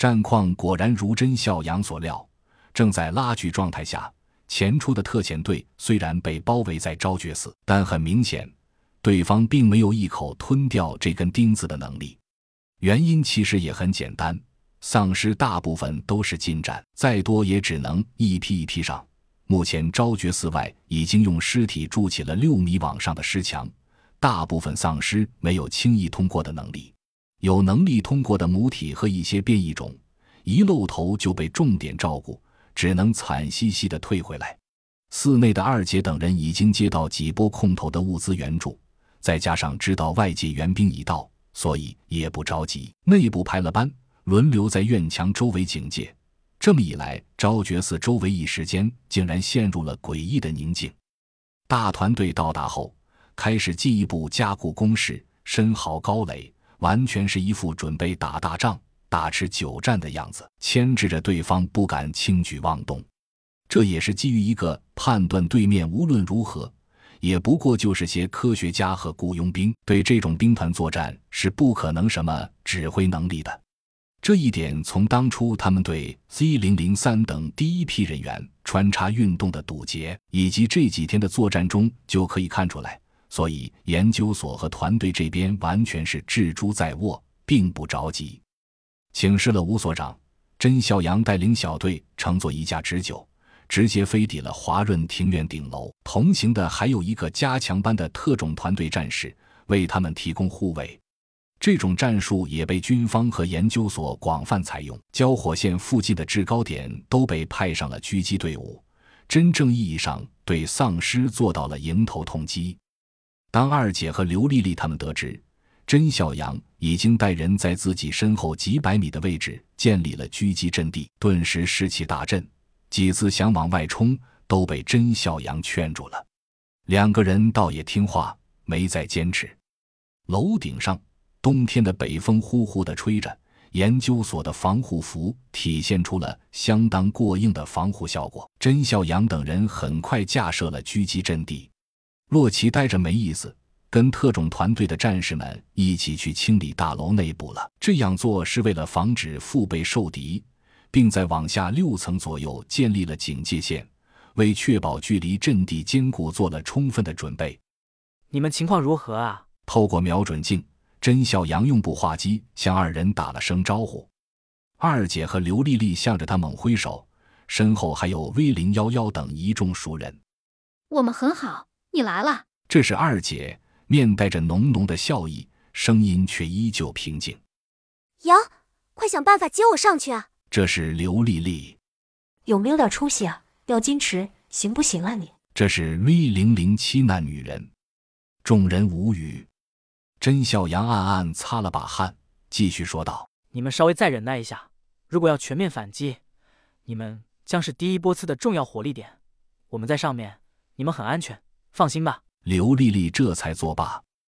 战况果然如甄孝阳所料，正在拉锯状态下，前出的特遣队虽然被包围在昭觉寺，但很明显，对方并没有一口吞掉这根钉子的能力。原因其实也很简单，丧尸大部分都是近战，再多也只能一批一批上。目前昭觉寺外已经用尸体筑起了六米往上的尸墙，大部分丧尸没有轻易通过的能力。有能力通过的母体和一些变异种，一露头就被重点照顾，只能惨兮兮地退回来。寺内的二姐等人已经接到几波空投的物资援助，再加上知道外界援兵已到，所以也不着急。内部排了班，轮流在院墙周围警戒。这么一来，昭觉寺周围一时间竟然陷入了诡异的宁静。大团队到达后，开始进一步加固工事，深壕高垒。完全是一副准备打大仗、大持久战的样子，牵制着对方不敢轻举妄动。这也是基于一个判断：对面无论如何，也不过就是些科学家和雇佣兵，对这种兵团作战是不可能什么指挥能力的。这一点从当初他们对 Z 零零三等第一批人员穿插运动的堵截，以及这几天的作战中就可以看出来。所以，研究所和团队这边完全是置诸在握，并不着急。请示了吴所长，甄孝阳带领小队乘坐一架直九，直接飞抵了华润庭院顶楼。同行的还有一个加强班的特种团队战士，为他们提供护卫。这种战术也被军方和研究所广泛采用。交火线附近的制高点都被派上了狙击队伍，真正意义上对丧尸做到了迎头痛击。当二姐和刘丽丽他们得知甄小阳已经带人在自己身后几百米的位置建立了狙击阵地，顿时士气大振，几次想往外冲都被甄小阳劝住了。两个人倒也听话，没再坚持。楼顶上，冬天的北风呼呼地吹着，研究所的防护服体现出了相当过硬的防护效果。甄小阳等人很快架设了狙击阵地。洛奇待着没意思，跟特种团队的战士们一起去清理大楼内部了。这样做是为了防止腹背受敌，并在往下六层左右建立了警戒线，为确保距离阵地坚固做了充分的准备。你们情况如何啊？透过瞄准镜，甄小阳用步话机向二人打了声招呼。二姐和刘丽丽向着他猛挥手，身后还有 V 零幺幺等一众熟人。我们很好。你来了，这是二姐，面带着浓浓的笑意，声音却依旧平静。杨，快想办法接我上去啊！这是刘丽丽，有没有点出息啊？要矜持，行不行啊你？这是 V 零零七那女人，众人无语。甄小阳暗暗擦了把汗，继续说道：“你们稍微再忍耐一下，如果要全面反击，你们将是第一波次的重要火力点。我们在上面，你们很安全。”放心吧，刘丽丽这才作罢。